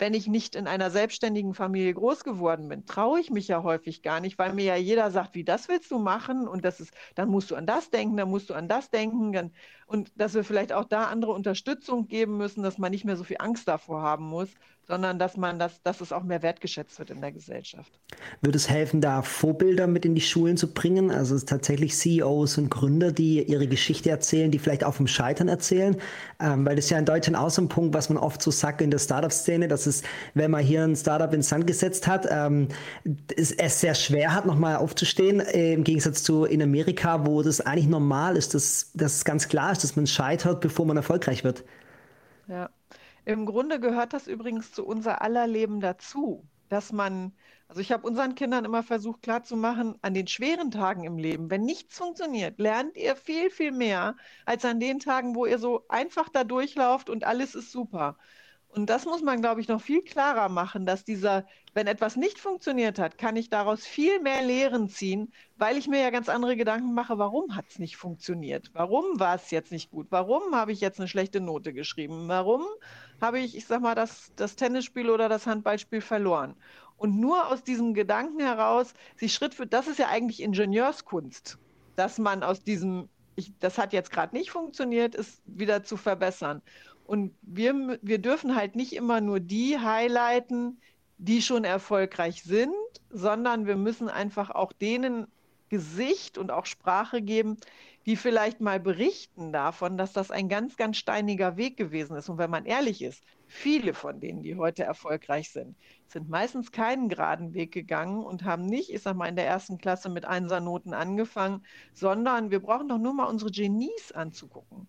wenn ich nicht in einer selbstständigen Familie groß geworden bin, traue ich mich ja häufig gar nicht, weil mir ja jeder sagt, wie das willst du machen und das ist, dann musst du an das denken, dann musst du an das denken dann, und dass wir vielleicht auch da andere Unterstützung geben müssen, dass man nicht mehr so viel Angst davor haben muss, sondern dass man das, dass es auch mehr wertgeschätzt wird in der Gesellschaft. Würde es helfen, da Vorbilder mit in die Schulen zu bringen? Also tatsächlich CEOs und Gründer, die ihre Geschichte erzählen, die vielleicht auch vom Scheitern erzählen? Ähm, weil das ist ja in Deutschland auch so ein Punkt, was man oft so sagt in der Startup-Szene, dass es, wenn man hier ein Startup ins Sand gesetzt hat, ähm, es, es sehr schwer hat, nochmal aufzustehen, äh, im Gegensatz zu in Amerika, wo das eigentlich normal ist, dass, dass es ganz klar ist, dass man scheitert, bevor man erfolgreich wird. Ja. Im Grunde gehört das übrigens zu unser aller Leben dazu, dass man, also ich habe unseren Kindern immer versucht klarzumachen, an den schweren Tagen im Leben, wenn nichts funktioniert, lernt ihr viel, viel mehr als an den Tagen, wo ihr so einfach da durchlauft und alles ist super. Und das muss man, glaube ich, noch viel klarer machen, dass dieser, wenn etwas nicht funktioniert hat, kann ich daraus viel mehr Lehren ziehen, weil ich mir ja ganz andere Gedanken mache, warum hat es nicht funktioniert? Warum war es jetzt nicht gut? Warum habe ich jetzt eine schlechte Note geschrieben? Warum habe ich, ich sag mal, das, das Tennisspiel oder das Handballspiel verloren? Und nur aus diesem Gedanken heraus, sich Schritt für, das ist ja eigentlich Ingenieurskunst, dass man aus diesem, ich, das hat jetzt gerade nicht funktioniert, ist wieder zu verbessern. Und wir, wir dürfen halt nicht immer nur die highlighten, die schon erfolgreich sind, sondern wir müssen einfach auch denen Gesicht und auch Sprache geben, die vielleicht mal berichten davon, dass das ein ganz, ganz steiniger Weg gewesen ist. Und wenn man ehrlich ist, viele von denen, die heute erfolgreich sind, sind meistens keinen geraden Weg gegangen und haben nicht, ich sag mal, in der ersten Klasse mit Einsernoten angefangen, sondern wir brauchen doch nur mal unsere Genies anzugucken.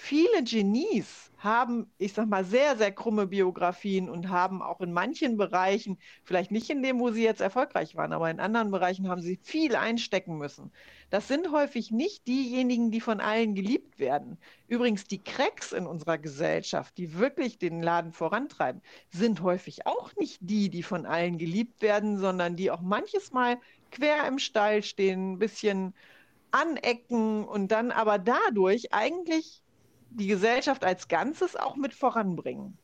Viele Genies haben, ich sag mal, sehr, sehr krumme Biografien und haben auch in manchen Bereichen, vielleicht nicht in dem, wo sie jetzt erfolgreich waren, aber in anderen Bereichen haben sie viel einstecken müssen. Das sind häufig nicht diejenigen, die von allen geliebt werden. Übrigens, die Cracks in unserer Gesellschaft, die wirklich den Laden vorantreiben, sind häufig auch nicht die, die von allen geliebt werden, sondern die auch manches Mal quer im Stall stehen, ein bisschen anecken und dann aber dadurch eigentlich die Gesellschaft als Ganzes auch mit voranbringen.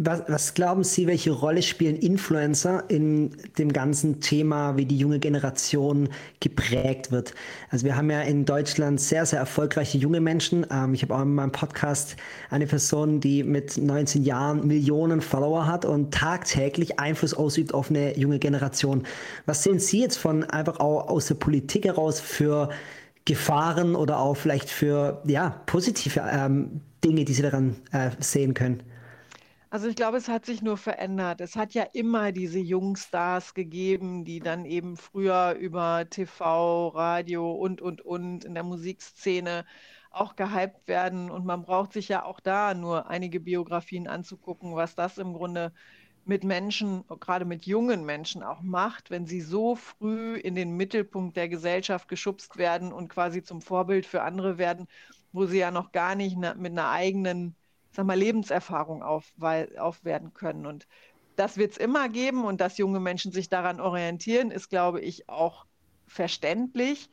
Was, was, glauben Sie, welche Rolle spielen Influencer in dem ganzen Thema, wie die junge Generation geprägt wird? Also wir haben ja in Deutschland sehr, sehr erfolgreiche junge Menschen. Ähm, ich habe auch in meinem Podcast eine Person, die mit 19 Jahren Millionen Follower hat und tagtäglich Einfluss ausübt auf eine junge Generation. Was sehen Sie jetzt von einfach auch aus der Politik heraus für Gefahren oder auch vielleicht für ja, positive ähm, Dinge, die Sie daran äh, sehen können? Also ich glaube, es hat sich nur verändert. Es hat ja immer diese Jungstars gegeben, die dann eben früher über TV, Radio und, und, und in der Musikszene auch gehypt werden. Und man braucht sich ja auch da nur einige Biografien anzugucken, was das im Grunde mit Menschen, gerade mit jungen Menschen auch macht, wenn sie so früh in den Mittelpunkt der Gesellschaft geschubst werden und quasi zum Vorbild für andere werden, wo sie ja noch gar nicht mit einer eigenen, sag mal, Lebenserfahrung auf, aufwerden können. Und das wird es immer geben und dass junge Menschen sich daran orientieren, ist, glaube ich, auch verständlich.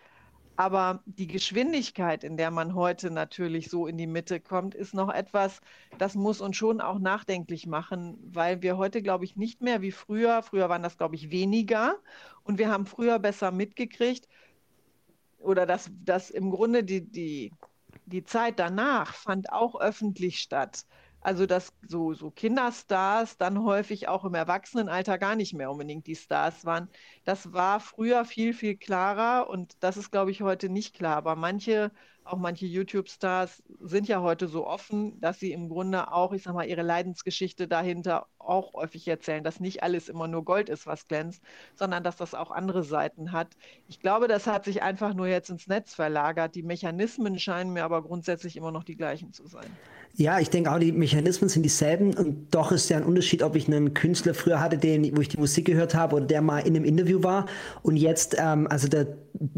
Aber die Geschwindigkeit, in der man heute natürlich so in die Mitte kommt, ist noch etwas, das muss uns schon auch nachdenklich machen, weil wir heute, glaube ich, nicht mehr wie früher, früher waren das, glaube ich, weniger und wir haben früher besser mitgekriegt oder dass, dass im Grunde die, die, die Zeit danach fand auch öffentlich statt. Also dass so, so Kinderstars dann häufig auch im Erwachsenenalter gar nicht mehr unbedingt die Stars waren. Das war früher viel, viel klarer und das ist, glaube ich, heute nicht klar. Aber manche, auch manche YouTube-Stars sind ja heute so offen, dass sie im Grunde auch, ich sag mal, ihre Leidensgeschichte dahinter auch häufig erzählen, dass nicht alles immer nur Gold ist, was glänzt, sondern dass das auch andere Seiten hat. Ich glaube, das hat sich einfach nur jetzt ins Netz verlagert. Die Mechanismen scheinen mir aber grundsätzlich immer noch die gleichen zu sein. Ja, ich denke auch, die Mechanismen sind dieselben und doch ist ja ein Unterschied, ob ich einen Künstler früher hatte, den, wo ich die Musik gehört habe oder der mal in einem Interview war. Und jetzt, ähm, also der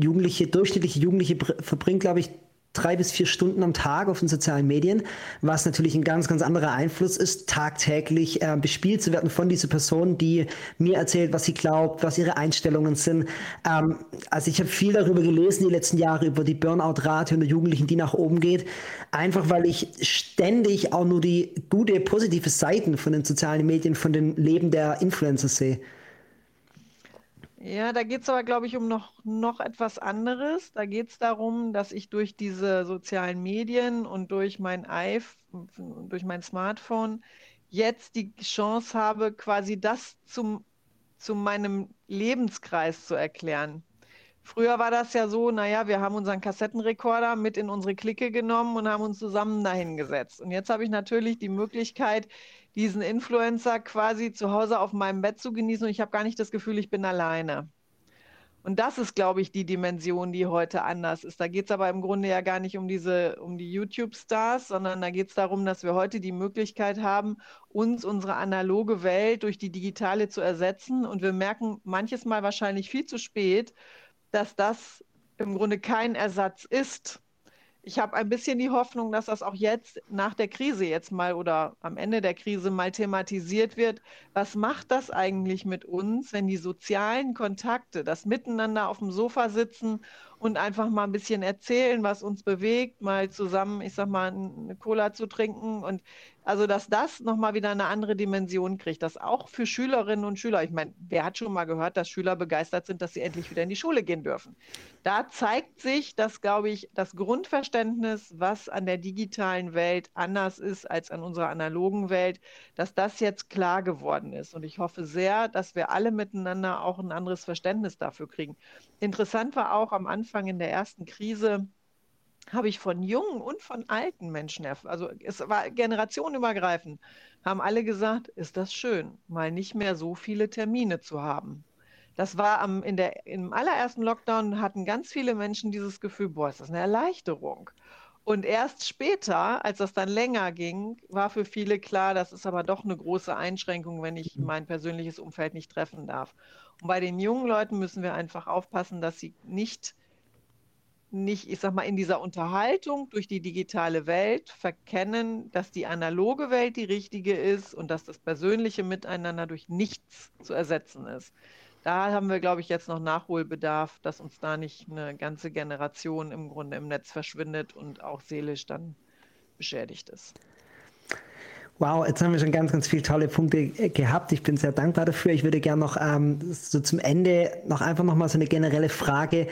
Jugendliche, durchschnittliche Jugendliche verbringt, glaube ich, drei bis vier Stunden am Tag auf den sozialen Medien, was natürlich ein ganz, ganz anderer Einfluss ist, tagtäglich äh, bespielt zu werden von dieser Person, die mir erzählt, was sie glaubt, was ihre Einstellungen sind. Ähm, also ich habe viel darüber gelesen die letzten Jahre, über die Burnout-Rate und der Jugendlichen, die nach oben geht, einfach weil ich ständig auch nur die gute, positive Seiten von den sozialen Medien, von dem Leben der Influencer sehe. Ja, da geht es aber, glaube ich, um noch, noch etwas anderes. Da geht es darum, dass ich durch diese sozialen Medien und durch mein iPhone, durch mein Smartphone jetzt die Chance habe, quasi das zum, zu meinem Lebenskreis zu erklären. Früher war das ja so, naja, wir haben unseren Kassettenrekorder mit in unsere Clique genommen und haben uns zusammen dahingesetzt. Und jetzt habe ich natürlich die Möglichkeit, diesen Influencer quasi zu Hause auf meinem Bett zu genießen und ich habe gar nicht das Gefühl, ich bin alleine. Und das ist, glaube ich, die Dimension, die heute anders ist. Da geht es aber im Grunde ja gar nicht um diese, um die YouTube-Stars, sondern da geht es darum, dass wir heute die Möglichkeit haben, uns unsere analoge Welt durch die digitale zu ersetzen. Und wir merken manches Mal wahrscheinlich viel zu spät, dass das im Grunde kein Ersatz ist ich habe ein bisschen die Hoffnung, dass das auch jetzt nach der Krise jetzt mal oder am Ende der Krise mal thematisiert wird. Was macht das eigentlich mit uns, wenn die sozialen Kontakte, das Miteinander auf dem Sofa sitzen und einfach mal ein bisschen erzählen, was uns bewegt, mal zusammen, ich sag mal, eine Cola zu trinken und also, dass das nochmal wieder eine andere Dimension kriegt, dass auch für Schülerinnen und Schüler, ich meine, wer hat schon mal gehört, dass Schüler begeistert sind, dass sie endlich wieder in die Schule gehen dürfen? Da zeigt sich, dass, glaube ich, das Grundverständnis, was an der digitalen Welt anders ist als an unserer analogen Welt, dass das jetzt klar geworden ist. Und ich hoffe sehr, dass wir alle miteinander auch ein anderes Verständnis dafür kriegen. Interessant war auch am Anfang in der ersten Krise, habe ich von jungen und von alten Menschen, also es war generationenübergreifend, haben alle gesagt, ist das schön, mal nicht mehr so viele Termine zu haben. Das war am, in der, im allerersten Lockdown hatten ganz viele Menschen dieses Gefühl, boah, ist das eine Erleichterung. Und erst später, als das dann länger ging, war für viele klar, das ist aber doch eine große Einschränkung, wenn ich mein persönliches Umfeld nicht treffen darf. Und bei den jungen Leuten müssen wir einfach aufpassen, dass sie nicht nicht, ich sag mal, in dieser Unterhaltung durch die digitale Welt verkennen, dass die analoge Welt die richtige ist und dass das persönliche Miteinander durch nichts zu ersetzen ist. Da haben wir, glaube ich, jetzt noch Nachholbedarf, dass uns da nicht eine ganze Generation im Grunde im Netz verschwindet und auch seelisch dann beschädigt ist. Wow, jetzt haben wir schon ganz, ganz viele tolle Punkte äh, gehabt. Ich bin sehr dankbar dafür. Ich würde gerne noch ähm, so zum Ende noch einfach noch mal so eine generelle Frage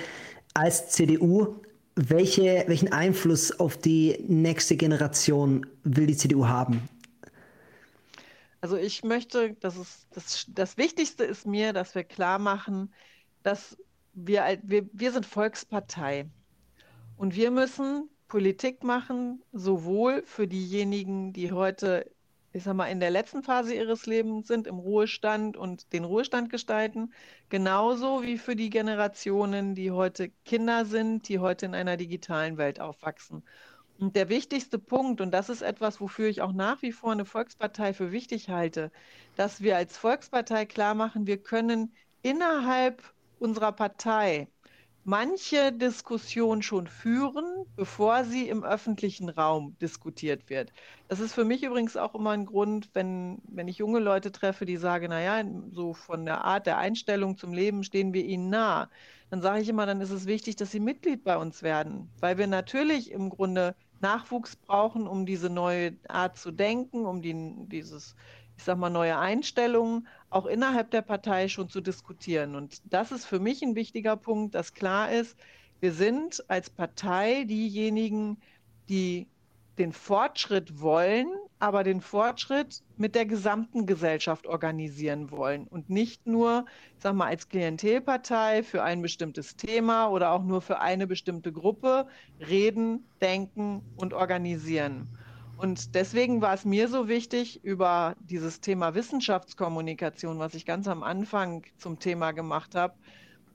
als CDU, welche, welchen Einfluss auf die nächste Generation will die CDU haben? Also ich möchte, das, ist, das, das Wichtigste ist mir, dass wir klar machen, dass wir, wir, wir sind Volkspartei und wir müssen Politik machen, sowohl für diejenigen, die heute ich sag mal, in der letzten Phase ihres Lebens sind, im Ruhestand und den Ruhestand gestalten, genauso wie für die Generationen, die heute Kinder sind, die heute in einer digitalen Welt aufwachsen. Und der wichtigste Punkt, und das ist etwas, wofür ich auch nach wie vor eine Volkspartei für wichtig halte, dass wir als Volkspartei klar machen, wir können innerhalb unserer Partei manche Diskussion schon führen, bevor sie im öffentlichen Raum diskutiert wird. Das ist für mich übrigens auch immer ein Grund, wenn, wenn ich junge Leute treffe, die sagen, naja, so von der Art der Einstellung zum Leben stehen wir ihnen nah. Dann sage ich immer, dann ist es wichtig, dass sie Mitglied bei uns werden, weil wir natürlich im Grunde Nachwuchs brauchen, um diese neue Art zu denken, um die, dieses ich sag mal, neue Einstellungen auch innerhalb der Partei schon zu diskutieren. Und das ist für mich ein wichtiger Punkt, dass klar ist, wir sind als Partei diejenigen, die den Fortschritt wollen, aber den Fortschritt mit der gesamten Gesellschaft organisieren wollen und nicht nur, sag mal, als Klientelpartei für ein bestimmtes Thema oder auch nur für eine bestimmte Gruppe reden, denken und organisieren. Und deswegen war es mir so wichtig, über dieses Thema Wissenschaftskommunikation, was ich ganz am Anfang zum Thema gemacht habe,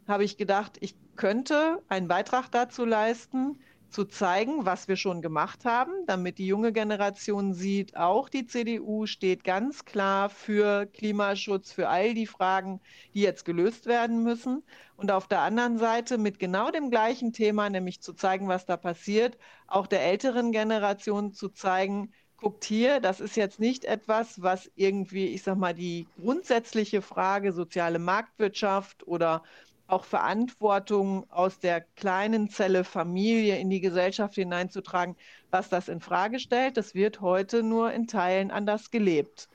habe ich gedacht, ich könnte einen Beitrag dazu leisten, zu zeigen, was wir schon gemacht haben, damit die junge Generation sieht, auch die CDU steht ganz klar für Klimaschutz, für all die Fragen, die jetzt gelöst werden müssen. Und auf der anderen Seite mit genau dem gleichen Thema, nämlich zu zeigen, was da passiert, auch der älteren Generation zu zeigen, guckt hier, das ist jetzt nicht etwas, was irgendwie, ich sag mal, die grundsätzliche Frage soziale Marktwirtschaft oder auch Verantwortung aus der kleinen Zelle Familie in die Gesellschaft hineinzutragen, was das in Frage stellt. Das wird heute nur in Teilen anders gelebt.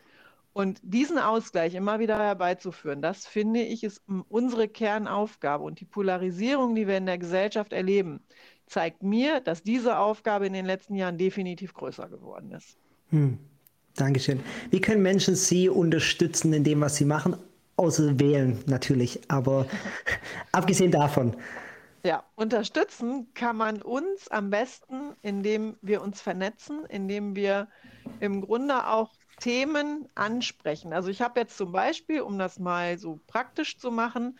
Und diesen Ausgleich immer wieder herbeizuführen, das finde ich ist unsere Kernaufgabe. Und die Polarisierung, die wir in der Gesellschaft erleben, zeigt mir, dass diese Aufgabe in den letzten Jahren definitiv größer geworden ist. Hm. Dankeschön. Wie können Menschen Sie unterstützen in dem, was Sie machen? Außer wählen natürlich, aber abgesehen davon. Ja, unterstützen kann man uns am besten, indem wir uns vernetzen, indem wir im Grunde auch Themen ansprechen. Also ich habe jetzt zum Beispiel, um das mal so praktisch zu machen,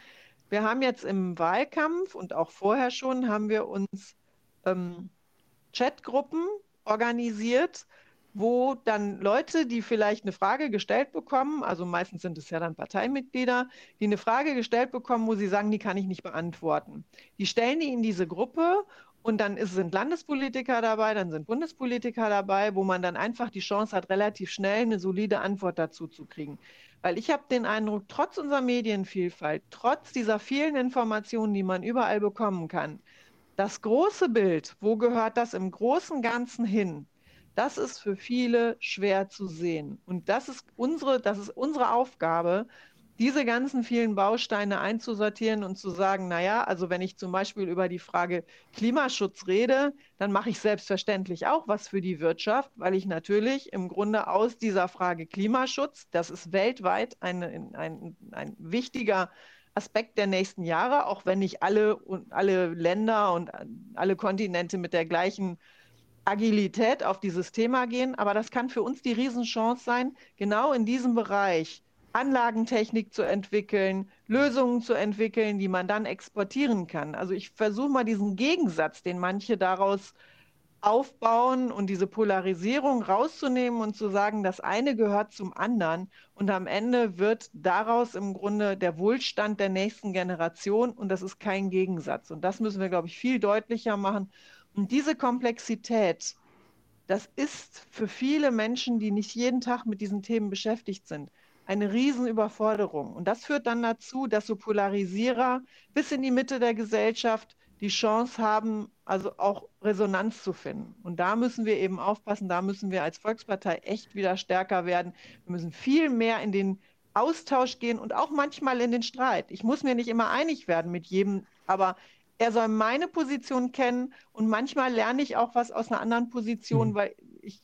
wir haben jetzt im Wahlkampf und auch vorher schon, haben wir uns ähm, Chatgruppen organisiert, wo dann Leute, die vielleicht eine Frage gestellt bekommen, also meistens sind es ja dann Parteimitglieder, die eine Frage gestellt bekommen, wo sie sagen, die kann ich nicht beantworten. Die stellen die in diese Gruppe und dann ist, sind Landespolitiker dabei, dann sind Bundespolitiker dabei, wo man dann einfach die Chance hat, relativ schnell eine solide Antwort dazu zu kriegen. Weil ich habe den Eindruck, trotz unserer Medienvielfalt, trotz dieser vielen Informationen, die man überall bekommen kann, das große Bild, wo gehört das im großen Ganzen hin, das ist für viele schwer zu sehen. Und das ist unsere, das ist unsere Aufgabe, diese ganzen vielen Bausteine einzusortieren und zu sagen, naja, also wenn ich zum Beispiel über die Frage Klimaschutz rede, dann mache ich selbstverständlich auch was für die Wirtschaft, weil ich natürlich im Grunde aus dieser Frage Klimaschutz, das ist weltweit ein, ein, ein wichtiger Aspekt der nächsten Jahre, auch wenn nicht alle, alle Länder und alle Kontinente mit der gleichen Agilität auf dieses Thema gehen. Aber das kann für uns die Riesenchance sein, genau in diesem Bereich Anlagentechnik zu entwickeln, Lösungen zu entwickeln, die man dann exportieren kann. Also ich versuche mal diesen Gegensatz, den manche daraus aufbauen und diese Polarisierung rauszunehmen und zu sagen, das eine gehört zum anderen und am Ende wird daraus im Grunde der Wohlstand der nächsten Generation und das ist kein Gegensatz. Und das müssen wir, glaube ich, viel deutlicher machen und diese Komplexität, das ist für viele Menschen, die nicht jeden Tag mit diesen Themen beschäftigt sind, eine Riesenüberforderung. Und das führt dann dazu, dass so Polarisierer bis in die Mitte der Gesellschaft die Chance haben, also auch Resonanz zu finden. Und da müssen wir eben aufpassen, da müssen wir als Volkspartei echt wieder stärker werden. Wir müssen viel mehr in den Austausch gehen und auch manchmal in den Streit. Ich muss mir nicht immer einig werden mit jedem, aber er soll meine Position kennen und manchmal lerne ich auch was aus einer anderen Position, mhm. weil ich,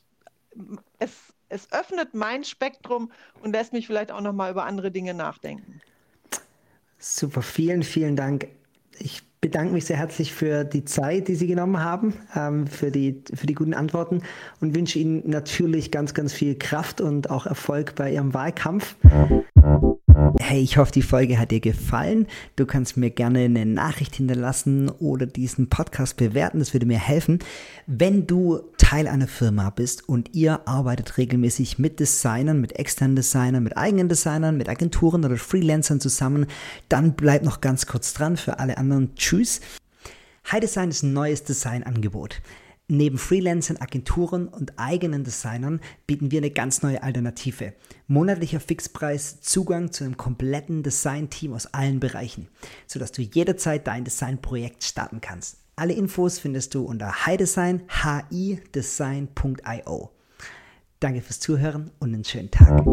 es, es öffnet mein Spektrum und lässt mich vielleicht auch nochmal über andere Dinge nachdenken. Super, vielen, vielen Dank. Ich bedanke mich sehr herzlich für die Zeit, die Sie genommen haben, ähm, für, die, für die guten Antworten und wünsche Ihnen natürlich ganz, ganz viel Kraft und auch Erfolg bei Ihrem Wahlkampf. Hey, ich hoffe, die Folge hat dir gefallen. Du kannst mir gerne eine Nachricht hinterlassen oder diesen Podcast bewerten. Das würde mir helfen. Wenn du Teil einer Firma bist und ihr arbeitet regelmäßig mit Designern, mit externen Designern, mit eigenen Designern, mit Agenturen oder Freelancern zusammen, dann bleib noch ganz kurz dran. Für alle anderen, tschüss. High Design ist ein neues Designangebot. Neben Freelancern, Agenturen und eigenen Designern bieten wir eine ganz neue Alternative. Monatlicher Fixpreis, Zugang zu einem kompletten Design-Team aus allen Bereichen, sodass du jederzeit dein Designprojekt starten kannst. Alle Infos findest du unter hidesign, hidesign.io. Danke fürs Zuhören und einen schönen Tag.